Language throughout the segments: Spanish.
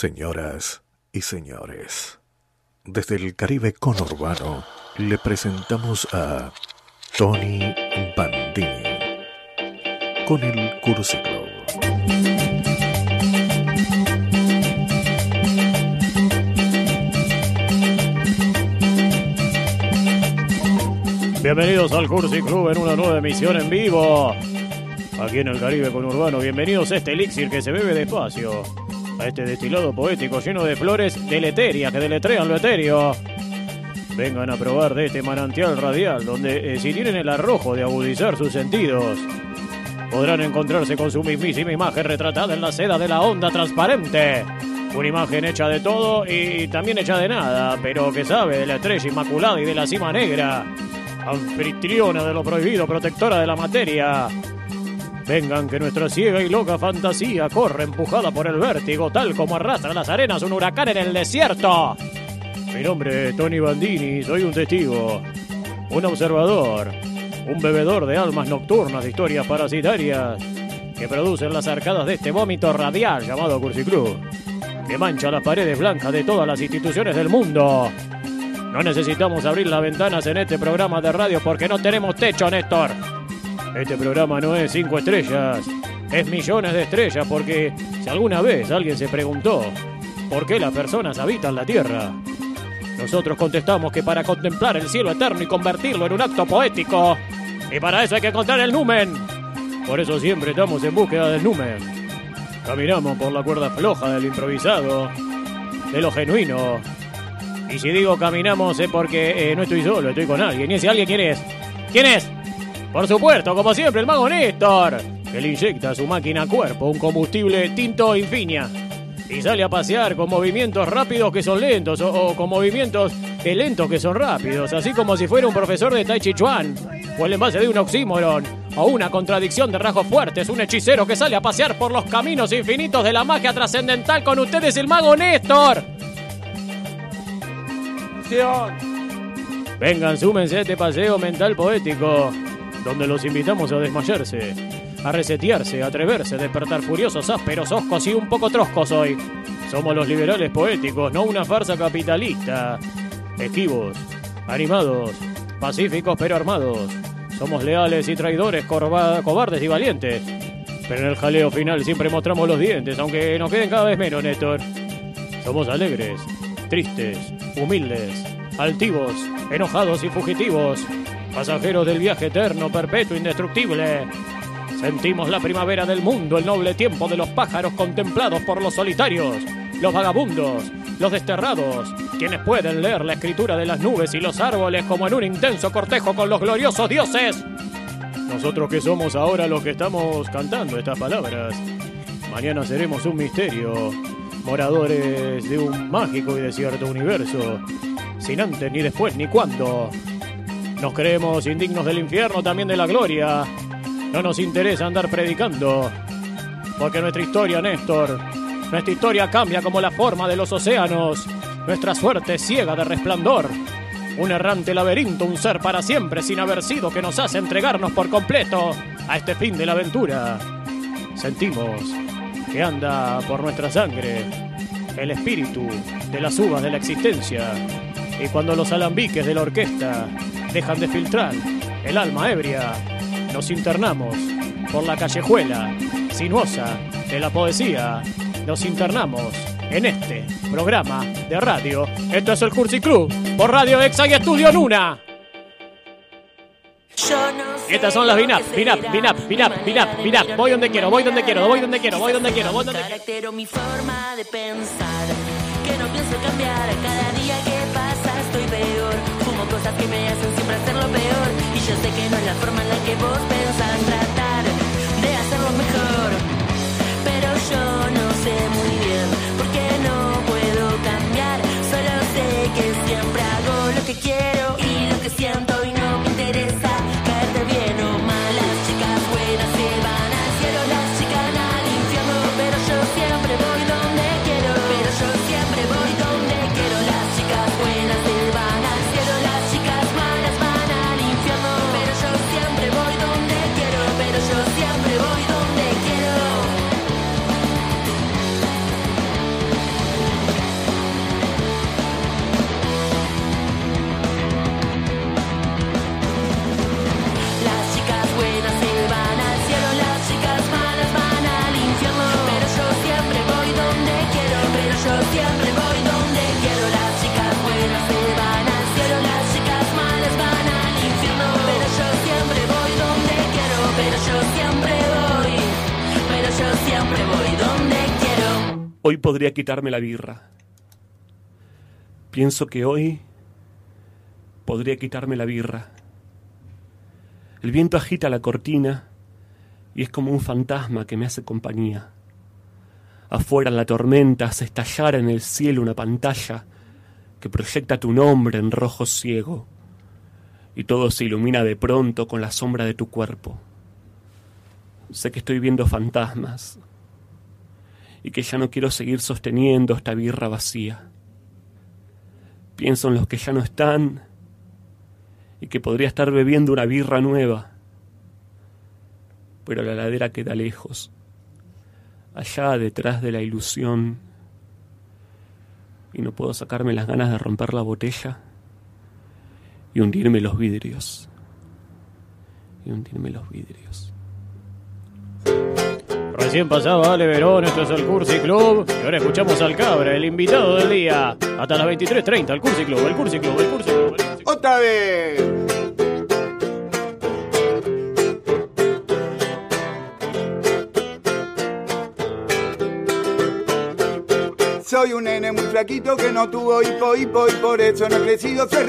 Señoras y señores, desde el Caribe conurbano le presentamos a Tony Bandini con el Club. Bienvenidos al Cursi Club en una nueva emisión en vivo. Aquí en el Caribe conurbano, bienvenidos a este elixir que se bebe despacio. A este destilado poético lleno de flores deleterias que deletrean lo etéreo. Vengan a probar de este manantial radial, donde eh, si tienen el arrojo de agudizar sus sentidos, podrán encontrarse con su mismísima imagen retratada en la seda de la onda transparente. Una imagen hecha de todo y también hecha de nada, pero que sabe de la estrella inmaculada y de la cima negra. Anfitriona de lo prohibido, protectora de la materia. Vengan que nuestra ciega y loca fantasía corre empujada por el vértigo, tal como arrastra las arenas un huracán en el desierto. Mi nombre es Tony Bandini, soy un testigo, un observador, un bebedor de almas nocturnas de historias parasitarias que producen las arcadas de este vómito radial llamado Cursi Club, que mancha las paredes blancas de todas las instituciones del mundo. No necesitamos abrir las ventanas en este programa de radio porque no tenemos techo, Néstor. Este programa no es cinco estrellas, es millones de estrellas porque si alguna vez alguien se preguntó por qué las personas habitan la Tierra, nosotros contestamos que para contemplar el cielo eterno y convertirlo en un acto poético, y para eso hay que encontrar el numen. Por eso siempre estamos en búsqueda del numen. Caminamos por la cuerda floja del improvisado, de lo genuino. Y si digo caminamos es porque eh, no estoy solo, estoy con alguien. ¿Y ese alguien quién es? ¿Quién es? Por supuesto, como siempre, el mago Néstor, que le inyecta a su máquina a cuerpo un combustible tinto infinia y sale a pasear con movimientos rápidos que son lentos o, o con movimientos eh, lentos que son rápidos, así como si fuera un profesor de Tai Chi Chuan o el envase de un oxímoron o una contradicción de rasgos fuertes, un hechicero que sale a pasear por los caminos infinitos de la magia trascendental con ustedes el mago Néstor. Vengan, súmense a este paseo mental poético, donde los invitamos a desmayarse, a resetearse, a atreverse, a despertar furiosos, ásperos, oscos y un poco troscos hoy. Somos los liberales poéticos, no una farsa capitalista. Esquivos, animados, pacíficos pero armados. Somos leales y traidores, cobardes y valientes. Pero en el jaleo final siempre mostramos los dientes, aunque nos queden cada vez menos, Néstor. Somos alegres, tristes, humildes, altivos, enojados y fugitivos. Pasajeros del viaje eterno, perpetuo, indestructible. Sentimos la primavera del mundo, el noble tiempo de los pájaros contemplados por los solitarios, los vagabundos, los desterrados, quienes pueden leer la escritura de las nubes y los árboles como en un intenso cortejo con los gloriosos dioses. Nosotros que somos ahora los que estamos cantando estas palabras, mañana seremos un misterio, moradores de un mágico y desierto universo, sin antes ni después ni cuándo. Nos creemos indignos del infierno, también de la gloria. No nos interesa andar predicando, porque nuestra historia, Néstor, nuestra historia cambia como la forma de los océanos. Nuestra suerte ciega de resplandor. Un errante laberinto, un ser para siempre sin haber sido que nos hace entregarnos por completo a este fin de la aventura. Sentimos que anda por nuestra sangre el espíritu de las uvas de la existencia. Y cuando los alambiques de la orquesta dejan de filtrar el alma ebria, nos internamos por la callejuela sinuosa de la poesía. Nos internamos en este programa de radio. Esto es el Cursi Club por Radio Exa y Estudio Nuna. Y estas son las Binap, Binap, Binap, Binap, Binap, Binap. Voy donde quiero, voy donde quiero, voy donde quiero, voy donde quiero, voy donde quiero. mi forma de pensar Que no pienso cambiar cada día que peor. Fumo cosas que me hacen siempre hacerlo peor. Y yo sé que no es la forma en la que vos pensás yo siempre voy donde quiero. Hoy podría quitarme la birra. Pienso que hoy podría quitarme la birra. El viento agita la cortina y es como un fantasma que me hace compañía. Afuera la tormenta hace estallar en el cielo una pantalla que proyecta tu nombre en rojo ciego y todo se ilumina de pronto con la sombra de tu cuerpo. Sé que estoy viendo fantasmas y que ya no quiero seguir sosteniendo esta birra vacía. Pienso en los que ya no están y que podría estar bebiendo una birra nueva, pero la ladera queda lejos, allá detrás de la ilusión, y no puedo sacarme las ganas de romper la botella y hundirme los vidrios. Y hundirme los vidrios. Recién pasaba Ale Verón, esto es el Cursi Club. Y ahora escuchamos al Cabra, el invitado del día. Hasta las 23.30, el Cursi Club, el Cursi Club, el Cursi Club. ¡Otra vez! Soy un nene muy flaquito que no tuvo hipo, hipo y por eso no he crecido, soy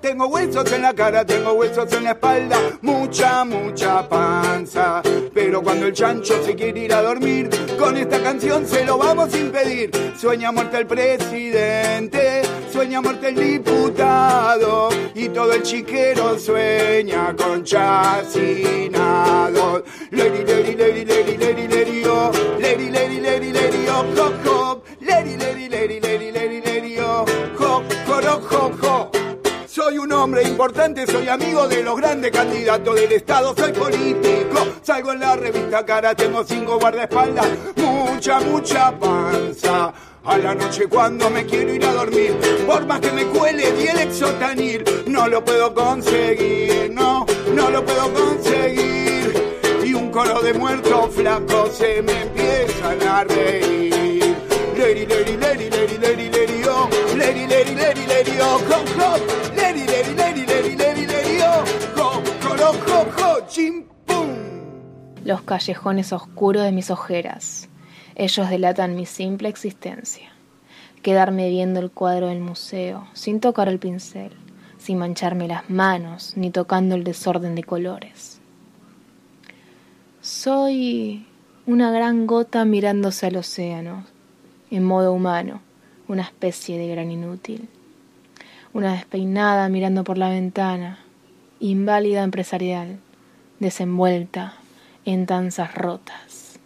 Tengo huesos en la cara, tengo huesos en la espalda, mucha, mucha panza. Pero cuando el chancho se quiere ir a dormir, con esta canción se lo vamos a impedir. Sueña muerte el presidente, sueña muerte el diputado, y todo el chiquero sueña con chacinados. Lady, lady, lady, lady, lady, lady, oh, lady, lady, lady, lady, oh, un hombre importante, soy amigo de los grandes candidatos del Estado, soy político. Salgo en la revista Cara, tengo cinco guardaespaldas, mucha, mucha panza. A la noche cuando me quiero ir a dormir, por más que me cuele di el exotanil, no lo puedo conseguir, no, no lo puedo conseguir. Y un coro de muertos flacos se me empiezan a reír. Lady, lady, lady, lady, lady, lady, lady, oh, ho, ho, lady, lady, lady, lady, lady, lady, oh, ho, ho, chim, pum. los callejones oscuros de mis ojeras. Ellos delatan mi simple existencia. Quedarme viendo el cuadro del museo, sin tocar el pincel, sin mancharme las manos, ni tocando el desorden de colores. Soy una gran gota mirándose al océano, en modo humano, una especie de gran inútil. Una despeinada mirando por la ventana, inválida empresarial, desenvuelta en danzas rotas.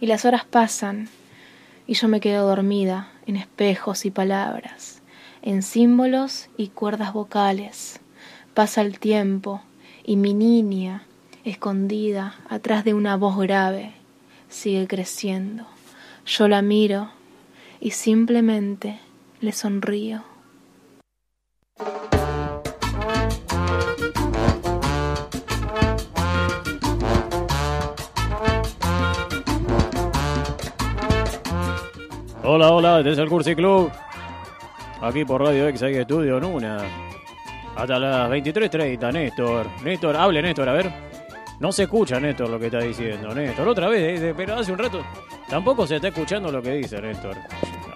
Y las horas pasan y yo me quedo dormida en espejos y palabras, en símbolos y cuerdas vocales. Pasa el tiempo y mi niña, escondida atrás de una voz grave, sigue creciendo. Yo la miro y simplemente le sonrío. Hola, hola, es el Cursi Club. Aquí por Radio X hay estudio en una. Hasta las 23.30, Néstor. Néstor, hable Néstor, a ver. No se escucha, Néstor, lo que está diciendo, Néstor. Otra vez, eh, pero hace un rato. Tampoco se está escuchando lo que dice Néstor.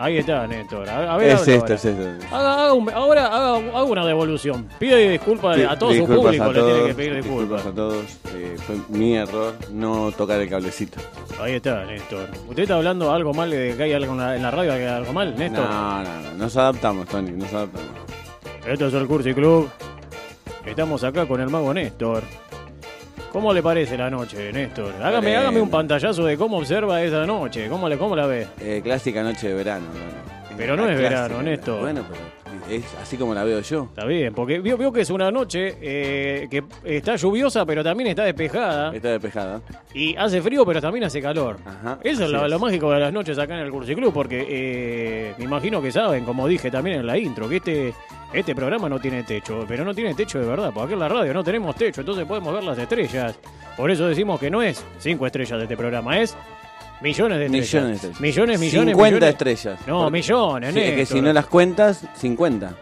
Ahí está, Néstor. A, a ver, Es esto, ahora. es esto. Haga, haga un- ahora haga, haga una devolución. Pide disculpas a todo su Disculpas público, a le tiene que pedir disculpas. a todos. Eh, fue mi error no tocar el cablecito. Ahí está, Néstor. ¿Usted está hablando algo mal de que hay algo en la, en la radio, que hay algo mal, Néstor? No, no, no. Nos adaptamos, Tony, nos adaptamos. Esto es el Cursi Club. Estamos acá con el mago Néstor. ¿Cómo le parece la noche, Néstor? Hágame, Tremendo. hágame un pantallazo de cómo observa esa noche. ¿Cómo, le, cómo la ve? Eh, clásica noche de verano. Pero no La es clásica, verano, Néstor. Bueno, pero es así como la veo yo. Está bien, porque vio que es una noche eh, que está lluviosa, pero también está despejada. Está despejada. Y hace frío, pero también hace calor. Ajá, Eso es lo, es. lo mágico de las noches acá en el Cursi Club, porque eh, me imagino que saben, como dije también en la intro, que este, este programa no tiene techo, pero no tiene techo de verdad, porque aquí en la radio no tenemos techo, entonces podemos ver las estrellas. Por eso decimos que no es cinco estrellas de este programa, es millones de estrellas. Millones de estrellas. Millones, millones, 50 millones. estrellas. No, millones, Sí, es que si no las cuentas, 50.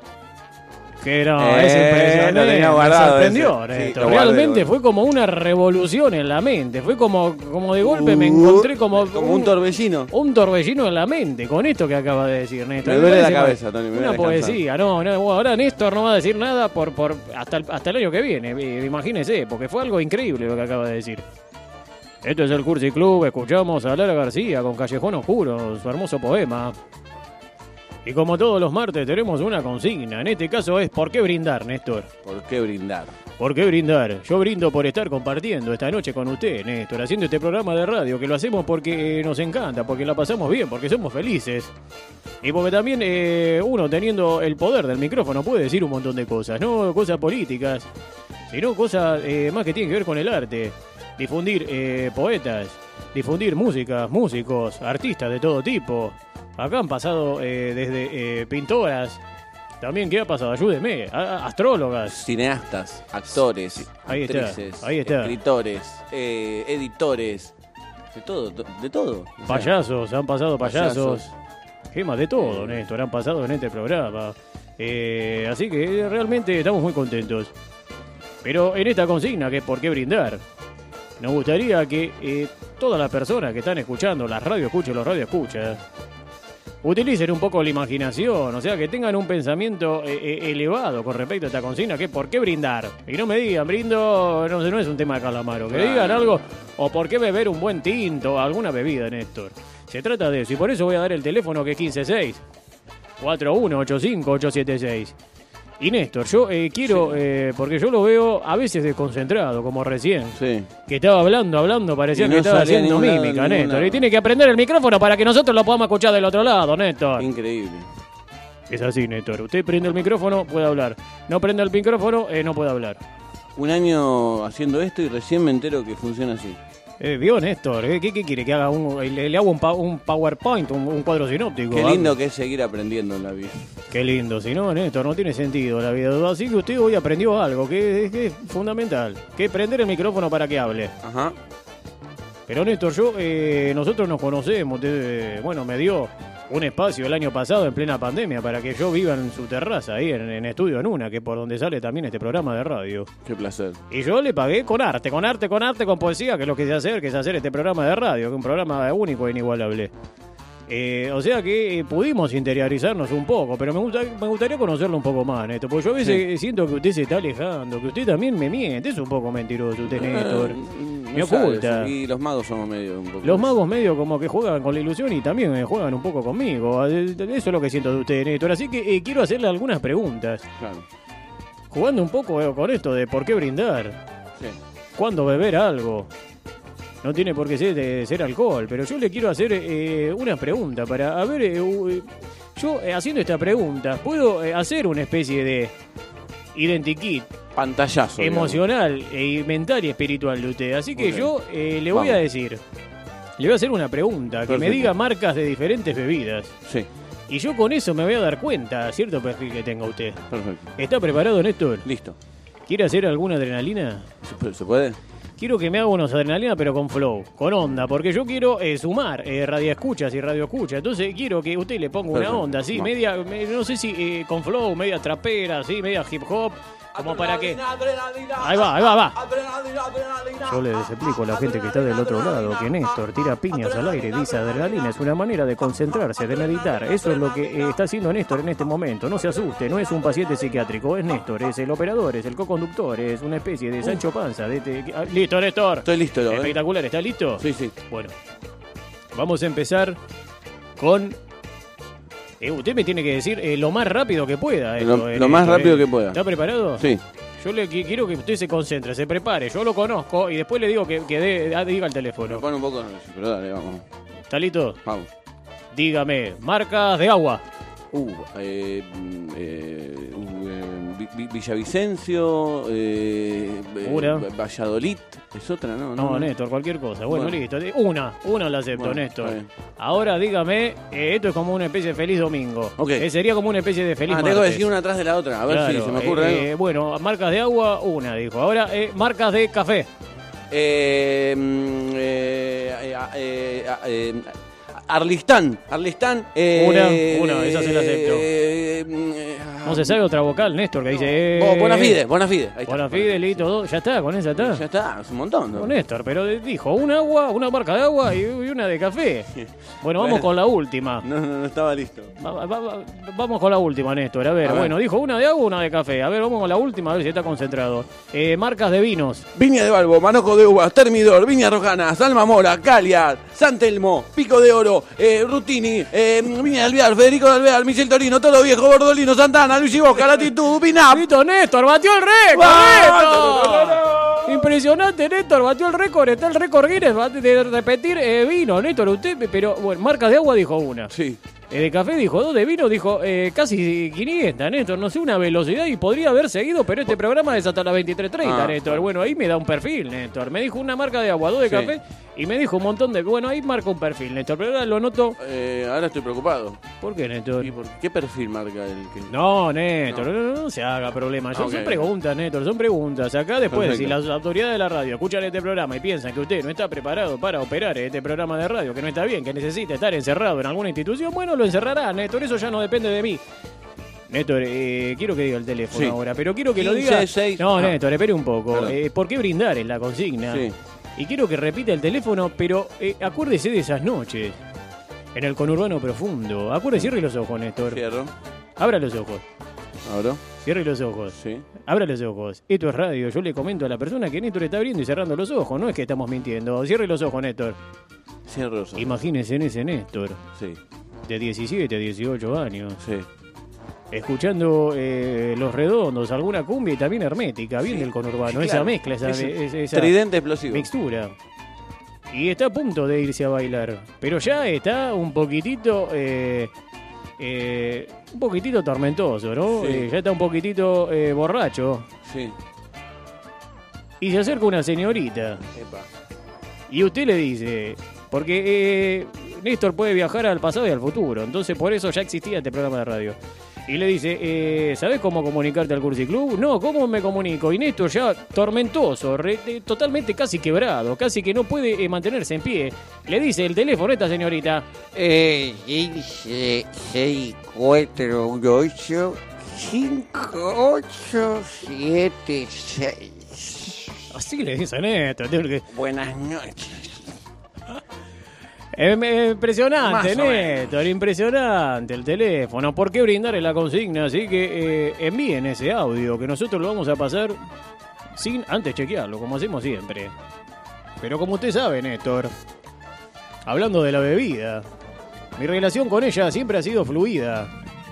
Que no, Eh, es impresionante. lo tenía me sorprendió, ese. Sí, guardé, Realmente fue como una revolución en la mente. Fue como, como de golpe me Uh, encontré como, Como un torbellino. un torbellino en la mente con esto que acaba de decir Néstor. Me duele la cabeza, Tony, me Una poesía, no, no, ahora Néstor no va a decir nada por, por hasta, el, hasta el año que viene, eh, imagínese, porque fue algo increíble lo que acaba de decir. Esto es el Cursi Club, escuchamos a Lara García con Callejón Oscuro, su hermoso poema. Y como todos los martes tenemos una consigna, en este caso es ¿por qué brindar, Néstor? ¿Por qué brindar? ¿Por qué brindar? Yo brindo por estar compartiendo esta noche con usted, Néstor, haciendo este programa de radio, que lo hacemos porque nos encanta, porque la pasamos bien, porque somos felices. Y porque también eh, uno teniendo el poder del micrófono puede decir un montón de cosas, no cosas políticas, sino cosas eh, más que tienen que ver con el arte. Difundir eh, poetas, difundir música, músicos, artistas de todo tipo. Acá han pasado eh, desde eh, pintoras, también, ¿qué ha pasado? Ayúdeme, astrólogas, Cineastas, actores, Ahí está, actrices, ahí está. escritores, eh, editores, de todo, to- de todo. O sea, Payasos, han pasado payasos. Payasos. ¿Qué más de todo, Néstor? Han pasado en este programa. Eh, así que realmente estamos muy contentos. Pero en esta consigna, que es por qué brindar, nos gustaría que eh, todas las personas que están escuchando, las radio escuchas, los radio escuchas, utilicen un poco la imaginación, o sea, que tengan un pensamiento eh, eh, elevado con respecto a esta consigna, que por qué brindar. Y no me digan, brindo, no, no es un tema de calamaro, que digan algo, o por qué beber un buen tinto, alguna bebida, Néstor. Se trata de eso, y por eso voy a dar el teléfono que es 156 4185-876. Y Néstor, yo eh, quiero, eh, porque yo lo veo a veces desconcentrado, como recién, Sí. que estaba hablando, hablando, parecía Y que no estaba haciendo lado, mímica, ningún Néstor. lado. Y tiene que aprender el micrófono para que nosotros lo podamos escuchar del otro lado, Néstor. Increíble. Es así, Néstor. Usted prende el micrófono, puede hablar. No prende el micrófono, eh, no puede hablar. Un año haciendo esto y recién me entero que funciona así. Eh, ¿Vio, Néstor? Eh, ¿Qué, qué quiere? ¿Que haga un, le, le hago un, pa- un PowerPoint, un, un cuadro sinóptico? Qué lindo que es seguir aprendiendo en la vida. Qué lindo, si no, Néstor, no tiene sentido la vida. Así que usted hoy aprendió algo que, es- que es fundamental, que prender el micrófono para que hable. Ajá. Pero Néstor, yo, eh, nosotros nos conocemos, bueno, me dio un espacio el año pasado en plena pandemia para que yo viva en su terraza, ahí en, en Estudio en Una, que es por donde sale también este programa de radio. Qué placer. Y yo le pagué con arte, con arte, con arte, con poesía, que es lo que sé hacer, que es hacer este programa de radio, que es un programa único e inigualable. Eh, o sea que eh, pudimos interiorizarnos un poco, pero me, gusta, me gustaría conocerlo un poco más, Néstor, porque yo a veces siento que usted se está alejando, que usted también me miente, es un poco mentiroso usted, Néstor. Me no oculta. Y los magos somos medio un poco. Los magos medio como que juegan con la ilusión y también eh, juegan un poco conmigo. Eh, Eso es lo que siento de usted, Néstor. Así que eh, quiero hacerle algunas preguntas. Claro. Jugando un poco eh, con esto de por qué brindar. Sí. cuándo beber algo. No tiene por qué ser, de ser alcohol, pero yo le quiero hacer eh, una pregunta para, a ver, yo haciendo esta pregunta, ¿puedo hacer una especie de identikit Pantallazo. digamos. emocional, e mental y espiritual de usted? Así que yo eh, le voy a decir, le voy a hacer una pregunta, que me diga marcas de diferentes bebidas. Sí, Y yo con eso me voy a dar cuenta, cierto perfil que tenga usted. perfecto. ¿Está preparado, Néstor? Listo. ¿Quiere hacer alguna adrenalina? ¿Se puede-. Quiero que me haga unos adrenalina, pero con flow, con onda, porque yo quiero eh, sumar eh, radio escuchas y radio escucha. Entonces quiero que usted le ponga una onda, así, Va. media, me- no sé si eh, con flow, media trapera, así, media hip hop, como para que. Ahí va, ahí va, va. Yo les explico a la gente que está del otro lado que Néstor tira piñas al aire, dice adrenalina, es una manera de concentrarse, de meditar. Eso es lo que está haciendo Néstor en este momento. No se asuste, no es un paciente psiquiátrico, es Néstor, es el operador, es el co-conductor, es una especie de Sancho Panza. De, de- ah, listo, Néstor. Estoy listo, ¿eh? Espectacular, ¿está listo? Sí, sí. Bueno, vamos a empezar con. Eh, usted me tiene que decir eh, lo más rápido que pueda. Esto, en lo más esto, rápido eh. que pueda. ¿Está preparado? Sí. Yo le qui- quiero que usted se concentre, se prepare. Yo lo conozco y después le digo que, que dé- ah, diga el teléfono. pone un poco pero dale, vamos. ¿Está listo? Vamos. Dígame, marcas de agua. Uh, eh, mm, eh, eh, Villavicencio, eh, eh. Valladolid, es otra, ¿no? No, Néstor, cualquier cosa. Bueno, Bueno. listo. Una, una la acepto, Bueno, Néstor. Ahora dígame, eh, esto es como una especie de feliz domingo. Ok. Eh, sería como una especie de feliz Ah, tengo que decir una atrás de la otra, a ver si se me ocurre algo. Bueno, marcas de agua, una, dijo. Ahora, eh, marcas de café. Eh, eh, eh, eh, eh, Arlistán, Arlistán. eh, Una, una, esa se la acepto. eh, eh, No se sabe otra vocal, Néstor, que dice. Eh, Oh, buena fide, buena fide. Ahí está. Buena fide, listo, dos. Ya está, con esa está. Ya está, es un montón. ¿no? Con Néstor, pero dijo un agua, una marca de agua y una de café. Bueno, vamos Bueno. con la última. No, no, no estaba listo. Va- va- va- vamos con la última, Néstor. A ver, A ver. bueno, dijo una de agua, una de café. A ver, vamos con la última, a ver si está concentrado. Eh, marcas de vinos. Viña de Balbo, Manojo de Uvas, Termidor, Viña Rojana, Salma Mora, Calia, San Telmo, Pico de Oro, eh, Rutini, eh, Alvear, Federico Alvear, Michel Torino, Todo Viejo, Bordolino, Santana, Luis Boca, Latitud, Pinap. ¡Listo, Néstor! ¡Batió el récord! ¡Néstor! Impresionante, Néstor, batió el récord, está el récord Guinness va- de repetir eh, vino, Néstor, usted, pero bueno, marcas de agua dijo una. Sí. Eh, de café dijo dos, de vino dijo eh, casi 500, Néstor, no sé, una velocidad y podría haber seguido, pero este programa es hasta las 23.30, Ah, Néstor. Bueno, ahí me da un perfil, Néstor. Me dijo una marca de agua, dos de Sí. café y me dijo un montón de... Bueno, ahí marca un perfil, Néstor, pero ahora lo noto... Eh, ahora estoy preocupado. ¿Por qué, Néstor? ¿Y por qué perfil marca el que.? No, Néstor, no, no, no se haga problema. Son, son preguntas, Néstor, son preguntas. Acá después, Perfecto. si las autoridades de la radio escuchan este programa y piensan que usted no está preparado para operar este programa de radio, que no está bien, que necesita estar encerrado en alguna institución, bueno, lo encerrará, Néstor. Eso ya no depende de mí. Néstor, eh, quiero que diga el teléfono Sí. ahora, pero quiero que lo 15, diga. 6. No, Ah. Néstor, espere un poco. Perdón. Eh, ¿Por qué brindar es la consigna? Sí. Y quiero que repita el teléfono, pero eh, acuérdese de esas noches. En el conurbano profundo. Acuérdese, cierre los ojos, Néstor. Cierro. Abra los ojos. Ahora. Cierre los ojos. Sí. Abra los ojos. Esto es radio. Yo le comento a la persona que Néstor está abriendo y cerrando los ojos. No es que estamos mintiendo. Cierre los ojos, Néstor. Cierro los ojos. Imagínese en ese Néstor. Sí. De 17 a 18 años. Sí. Escuchando eh, Los Redondos, alguna cumbia y también hermética. Bien del conurbano. claro. Esa mezcla, esa, es- esa Tridente explosivo. mixtura. Y está a punto de irse a bailar. Pero ya está un poquitito... eh, eh, un poquitito tormentoso, ¿no? Sí. Eh, ya está un poquitito eh, borracho. Sí. Y se acerca una señorita. Epa. Y usted le dice, porque eh, Néstor puede viajar al pasado y al futuro, entonces por eso ya existía este programa de radio. Y le dice, eh, ¿sabes cómo comunicarte al Cursi Club? No, ¿cómo me comunico? Y Néstor ya tormentoso, re- totalmente casi quebrado, casi que no puede eh, mantenerse en pie. Le dice el teléfono a esta señorita. Eh, dice 6418 5876. Así le dice Néstor. Buenas noches. Impresionante, Néstor, impresionante el teléfono. ¿Por qué brindar en la consigna? Así que eh, envíen ese audio que nosotros lo vamos a pasar sin antes chequearlo, como hacemos siempre. Pero como usted sabe, Néstor, hablando de la bebida, mi relación con ella siempre ha sido fluida.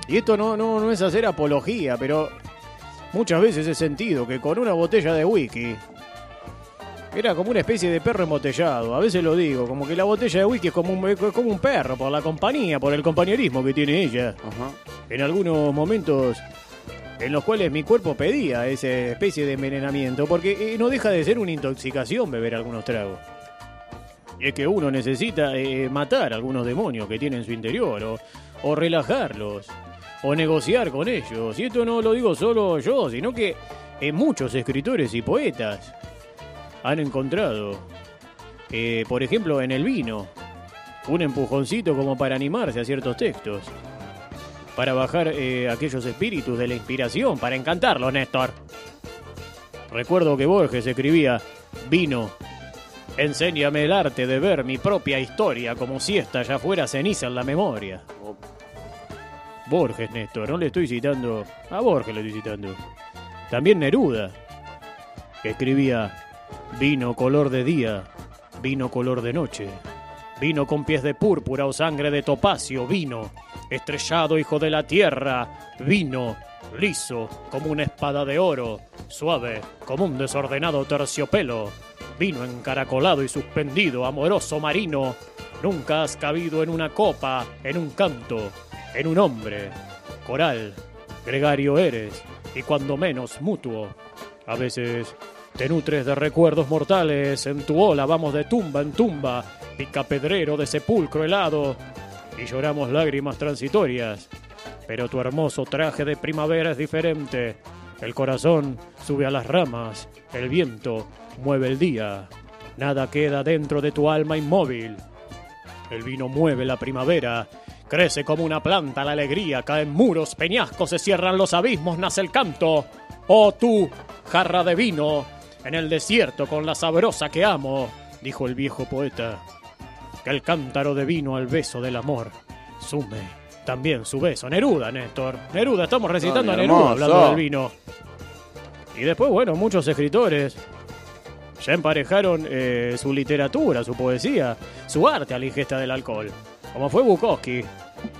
Y esto no, no, no es hacer apología, pero muchas veces he sentido que con una botella de whisky era como una especie de perro embotellado. A veces lo digo, como que la botella de whisky es como un, es como un perro, por la compañía, por el compañerismo que tiene ella. Ajá. En algunos momentos en los cuales mi cuerpo pedía esa especie de envenenamiento, porque eh, no deja de ser una intoxicación beber algunos tragos. Y es que uno necesita eh, matar algunos demonios que tiene en su interior, o, o relajarlos, o negociar con ellos. Y esto no lo digo solo yo, sino que eh, muchos escritores y poetas han encontrado, eh, por ejemplo, en el vino, un empujoncito como para animarse a ciertos textos para bajar eh, aquellos espíritus de la inspiración, para encantarlos, Néstor. Recuerdo que Borges escribía, vino, enséñame el arte de ver mi propia historia como si esta ya fuera ceniza en la memoria. Borges, Néstor, no le estoy citando, a Borges le estoy citando. También Neruda, que escribía, vino color de día, vino color de noche, vino con pies de púrpura o sangre de topacio, vino, estrellado hijo de la tierra, vino, liso como una espada de oro, suave como un desordenado terciopelo, vino encaracolado y suspendido, amoroso marino, nunca has cabido en una copa, en un canto, en un hombre, coral, gregario eres, y cuando menos mutuo, a veces te nutres de recuerdos mortales, en tu ola vamos de tumba en tumba, picapedrero de sepulcro helado, y lloramos lágrimas transitorias. Pero tu hermoso traje de primavera es diferente. El corazón sube a las ramas, el viento mueve el día. Nada queda dentro de tu alma inmóvil. El vino mueve la primavera, Crece como una planta la alegría, caen muros, peñascos, se cierran los abismos, nace el canto. Oh tú, jarra de vino, en el desierto con la sabrosa que amo, dijo el viejo poeta. Que el cántaro de vino al beso del amor sume también su beso. Neruda, Néstor. Neruda, estamos recitando a Neruda hablando del vino. Y después, bueno, muchos escritores ya emparejaron eh, su literatura, su poesía, su arte a la ingesta del alcohol. Como fue Bukowski.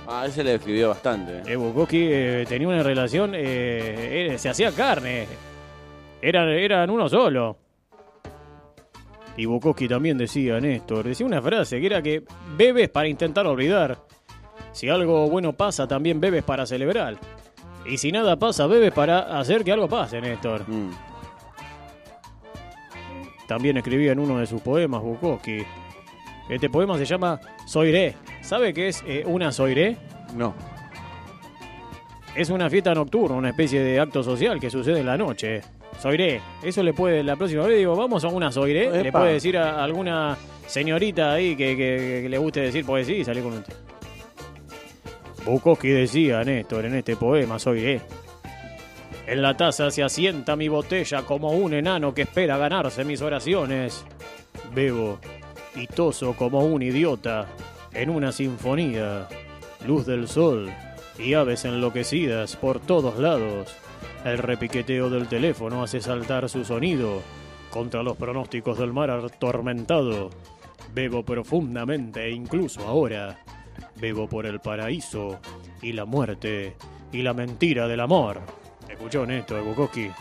Ah, ese le escribió bastante. Eh, Bukowski eh, tenía una relación, eh, eh, se hacía carne. Eran, eran uno solo. Y Bukowski también decía, Néstor, decía una frase que era que bebes para intentar olvidar. Si algo bueno pasa, también bebes para celebrar. Y si nada pasa, bebes para hacer que algo pase, Néstor. Mm. También escribía en uno de sus poemas Bukowski. Este poema se llama Soiré. ¿Sabe qué es eh, una soiré? No. Es una fiesta nocturna, una especie de acto social que sucede en la noche. Soiré. Eso le puede, la próxima vez digo, vamos a una soiré. Le puede decir a alguna señorita ahí que, que- que le guste decir poesía y salir con un. Bukowski decía, Néstor, en este poema, Soiré. En la taza se asienta mi botella como un enano que espera ganarse mis oraciones. Bebo y toso como un idiota en una sinfonía. Luz del sol y aves enloquecidas por todos lados. El repiqueteo del teléfono hace saltar su sonido contra los pronósticos del mar atormentado. Bebo profundamente incluso ahora. Bebo por el paraíso y la muerte y la mentira del amor. ¿Escuchó Néstor Bukowski?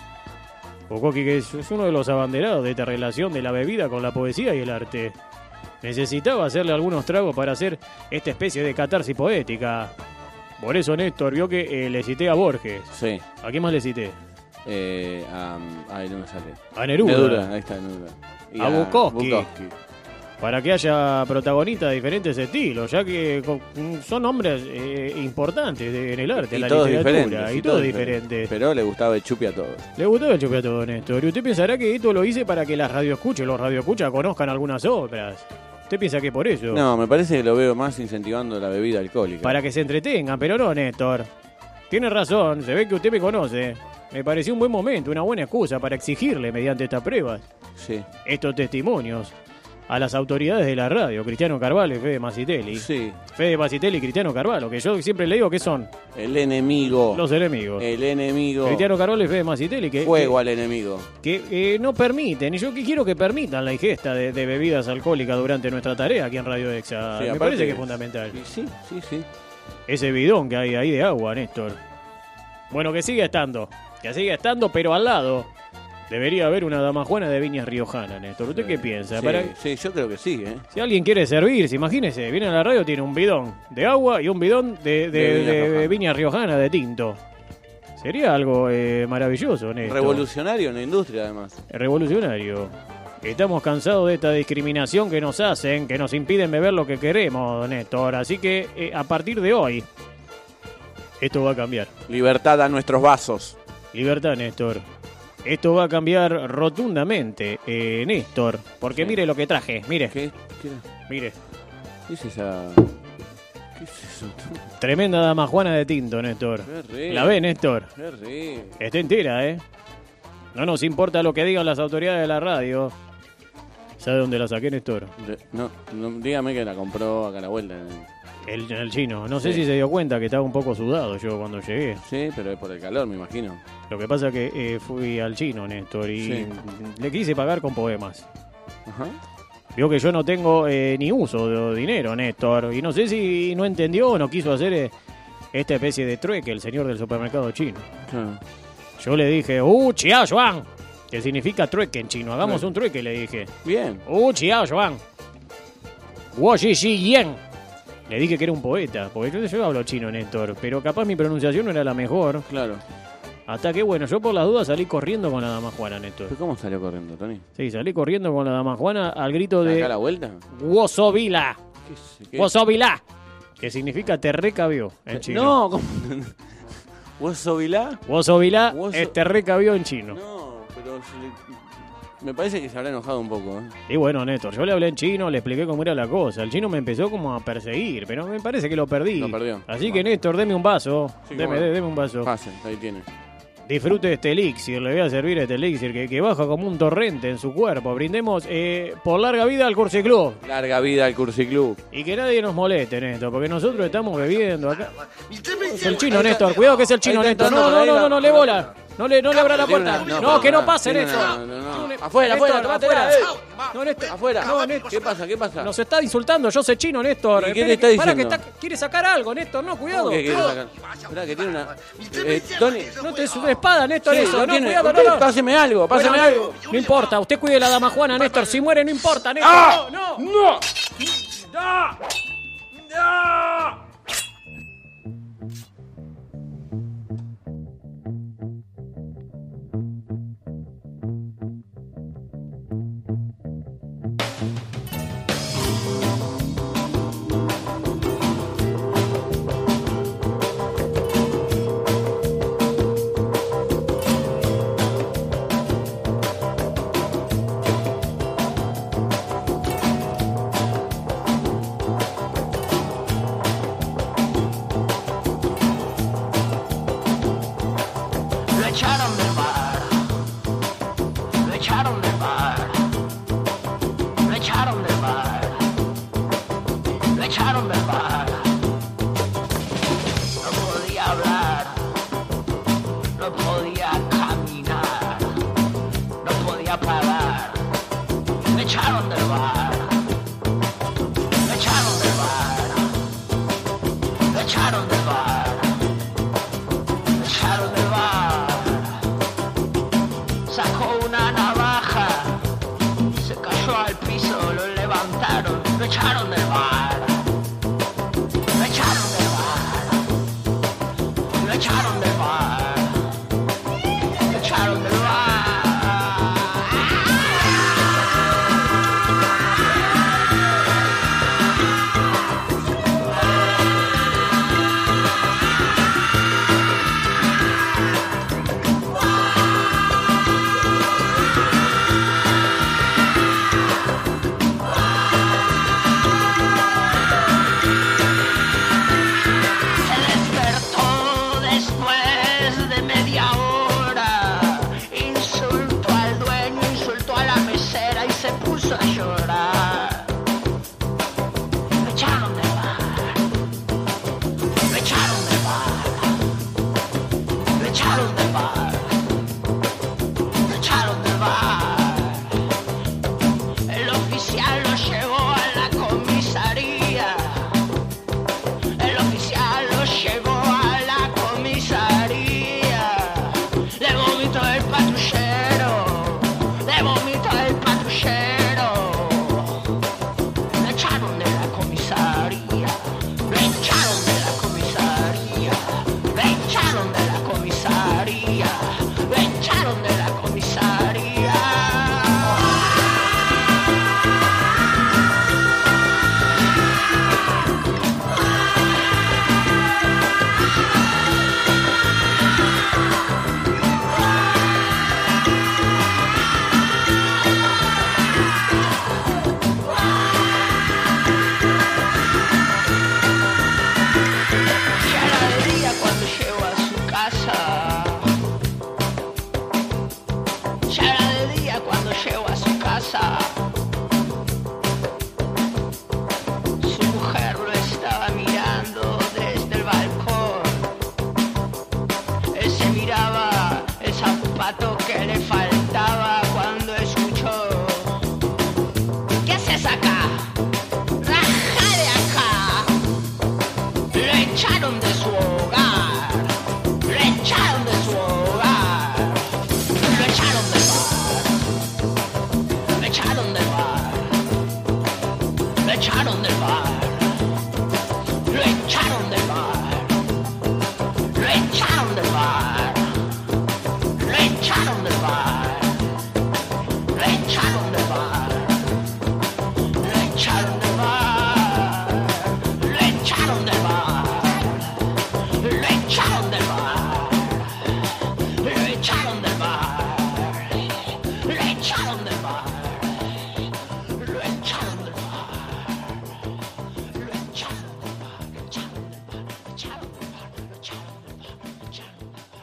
Bukowski que es, es uno de los abanderados de esta relación de la bebida con la poesía y el arte. Necesitaba hacerle algunos tragos para hacer esta especie de catarsis poética. Por eso Néstor vio que eh, le cité a Borges. Sí. ¿A quién más le cité? Eh, a- ay, no me sale. A Neruda. Neruda, ahí está Neruda. Y A Bukowski. Bukowski. Para que haya protagonistas de diferentes estilos, ya que co- son hombres eh, importantes de- en el arte, en Y la todos literatura, diferentes. y todos diferentes. Pero le gustaba el chupi a todos. Le gustó el chupeato, Néstor. Y usted pensará que esto lo hice para que las radioescuchas, los radioescuchas conozcan algunas obras. ¿Usted piensa que por eso? No, me parece que lo veo más incentivando la bebida alcohólica. Para que se entretengan, pero no, Néstor. Tiene razón, se ve que usted me conoce. Me pareció un buen momento, una buena excusa para exigirle mediante estas pruebas, Sí. estos testimonios, a las autoridades de la radio, Cristiano Carvalho y Fede Macitelli. Sí. Fede Macitelli y Cristiano Carvalho, que yo siempre le digo que son El enemigo. los enemigos. El enemigo. Cristiano Carvalho y Fede Macitelli, que, Fuego que- al enemigo. que eh, no permiten, y yo que quiero que permitan la ingesta de, de bebidas alcohólicas durante nuestra tarea aquí en Radio Exa. Sí, Me parece que es fundamental. Sí, sí, sí. Ese bidón que hay ahí de agua, Néstor. Bueno, que sigue estando. Que sigue estando, pero al lado debería haber una damajuana de viñas riojana, Néstor. ¿Usted qué piensa? Sí, Para- sí, yo creo que sí, ¿eh? si alguien quiere servirse, imagínese, viene a la radio, tiene un bidón de agua y un bidón de, de- De viña de riojana. viña riojana de tinto. Sería algo eh, maravilloso, Néstor. Revolucionario en la industria, además. revolucionario. Estamos cansados de esta discriminación que nos hacen, que nos impiden beber lo que queremos, Néstor. Así que eh, a partir de hoy, esto va a cambiar. Libertad a nuestros vasos. Libertad, Néstor. Esto va a cambiar rotundamente, eh, Néstor. Porque Sí. mire lo que traje, mire, ¿Qué? ¿Qué, mire. ¿Qué es esa...? ¿Qué es eso? Tremenda dama Juana de tinto, Néstor. Qué rico. ¿La ve, Néstor? Qué rico. Está entera, ¿eh? No nos importa lo que digan las autoridades de la radio. ¿Sabe dónde la saqué, Néstor? De- no, no, dígame que la compró acá a la vuelta. El, el chino. No sé si se dio cuenta que estaba un poco sudado yo cuando llegué. Sí, pero es por el calor, me imagino. Lo que pasa que eh, fui al chino, Néstor, y Sí. le quise pagar con poemas. Ajá. Vio que yo no tengo eh, ni uso de dinero, Néstor. Y no sé si no entendió o no quiso hacer eh, esta especie de trueque el señor del supermercado chino. Yo le dije, ¡Uh, chia yuan! Que significa trueque en chino. Hagamos un trueque, le dije. Bien. ¡Uh, chia yuan! Wo shi shi yen. Le dije que era un poeta, porque yo, yo hablo chino, Néstor. Pero capaz mi pronunciación no era la mejor. Claro. Hasta que, bueno, yo por las dudas salí corriendo con la dama Juana, Néstor. ¿Pero cómo salió corriendo, Tony? Sí, salí corriendo con la dama Juana al grito ¿Acá a de la vuelta? Wosovila. ¿Qué es- qué- Wosovila. Que significa te recabió en chino. No, ¿cómo? ¿Hueso Vilá? Wosovila Woso- es te recabió en chino. No, pero... si Me parece que se habrá enojado un poco. ¿eh? Y bueno, Néstor, yo le hablé en chino, le expliqué cómo era la cosa. El chino me empezó como a perseguir, pero me parece que lo perdí. Lo perdió. Así que. Néstor, deme un vaso. Sí, deme, deme un vaso. Pase, ahí tiene. Disfrute este elixir, le voy a servir este elixir que, que baja como un torrente en su cuerpo. Brindemos eh, por larga vida al Cursi Club. Larga vida al Cursiclub. Y que nadie nos moleste, Néstor, porque nosotros estamos bebiendo acá. Es el chino, Néstor. Cuidado que es el chino, Néstor. No, no, no, no, no, le bola. No le, no le abra la puerta. una- No, que no pase, Néstor. Afuera, afuera, afuera. eh. No, Néstor. Afuera. No, Néstor. ¿Qué pasa? ¿Qué pasa? Nos está insultando, yo sé chino, Néstor. ¿Y qué le está diciendo? que está- quiere sacar algo, Néstor. No, cuidado. ¿Cómo que quiere sacar? Que tiene una. Eh, Tony. No te es una espada, Néstor, Sí, eso. no cuidado, no, usted no. Páseme algo, páseme Bueno, algo. No importa, usted cuide la dama Juana, Néstor. Si muere, no importa, Néstor. ¡Ah! No, no. ¡No! ¡No!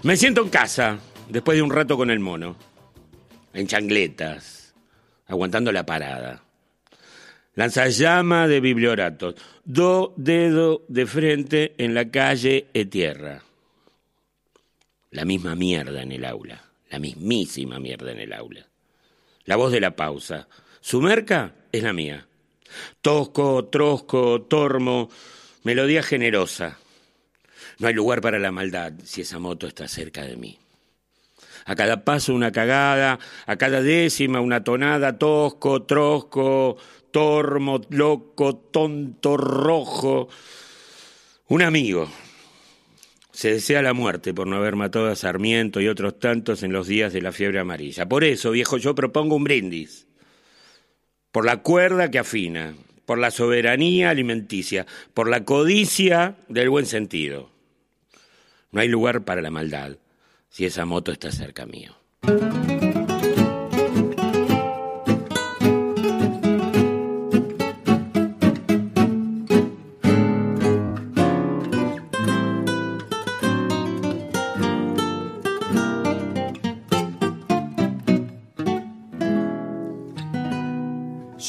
Me siento en casa, después de un rato con el mono, en changletas, aguantando la parada. Lanzallama de biblioratos, do dedo de frente en la calle e tierra. La misma mierda en el aula, la mismísima mierda en el aula. La voz de la pausa. Su merca es la mía. Tosco, trosco, tormo, melodía generosa. No hay lugar para la maldad si esa moto está cerca de mí. A cada paso una cagada, a cada décima una tonada, tosco, trosco, tormo, loco, tonto, rojo. Un amigo. Se desea la muerte por no haber matado a Sarmiento y otros tantos en los días de la fiebre amarilla. Por eso, viejo, yo propongo un brindis. Por la cuerda que afina, por la soberanía alimenticia, por la codicia del buen sentido. No hay lugar para la maldad si esa moto está cerca mío.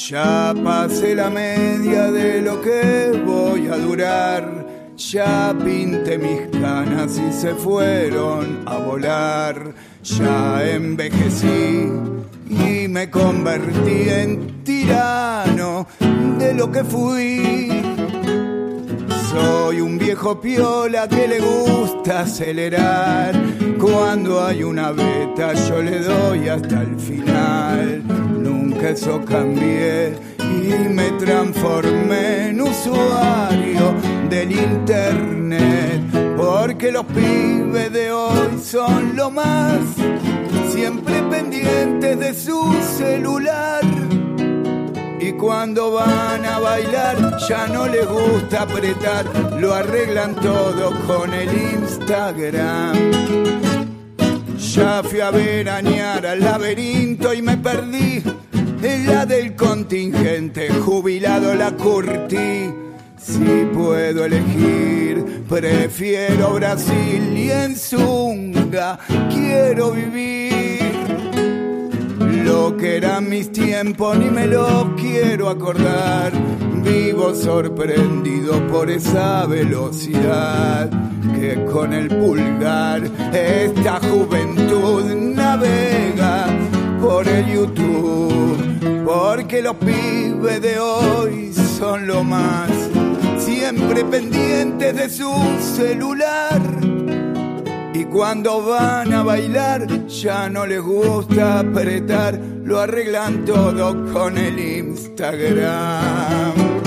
Ya pasé la media de lo que voy a durar. Ya pinté mis canas y se fueron a volar. Ya envejecí y me convertí en tirano de lo que fui. Soy un viejo piola que le gusta acelerar. Cuando hay una beta yo le doy hasta el final. Nunca eso cambié y me transformé en usuario del internet. Porque los pibes de hoy son lo más, siempre pendientes de su celular. Y cuando van a bailar ya no les gusta apretar, lo arreglan todo con el Instagram. Ya fui a veranear al laberinto y me perdí la del contingente, jubilado la curtí. Si puedo elegir, prefiero Brasil y en Zunga quiero vivir. Lo que eran mis tiempos ni me lo quiero acordar. Vivo sorprendido por esa velocidad que con el pulgar esta juventud navega por el YouTube. Porque los pibes de hoy son lo más, siempre pendientes de su celular. Y cuando van a bailar ya no les gusta apretar, lo arreglan todo con el Instagram.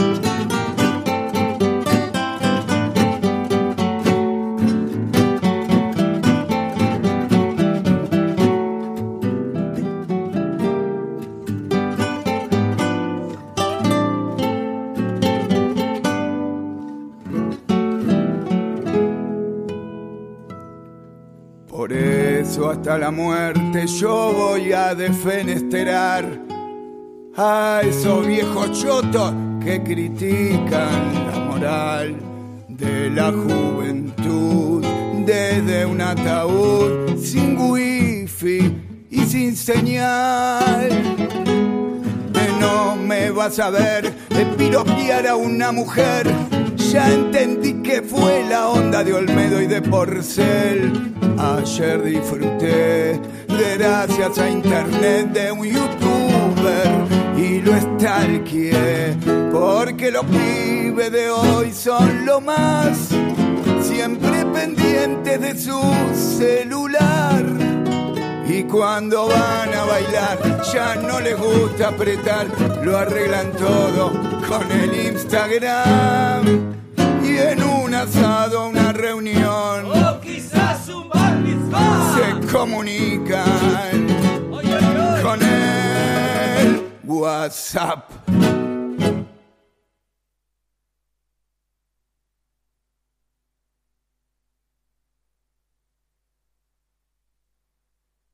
Hasta la muerte yo voy a defenestrar a esos viejos chotos que critican la moral de la juventud desde un ataúd sin wifi y sin señal. Que no me vas a ver piropear a una mujer. Ya entendí que fue la onda de Olmedo y de Porcel. Ayer disfruté, gracias a internet, de un youtuber y lo estalqué. Porque los pibes de hoy son lo más, siempre pendientes de su celular. Y cuando van a bailar ya no les gusta apretar, lo arreglan todo con el Instagram. Y en un asado, una reunión, O quizás un bar mitzvah. se comunican con el WhatsApp.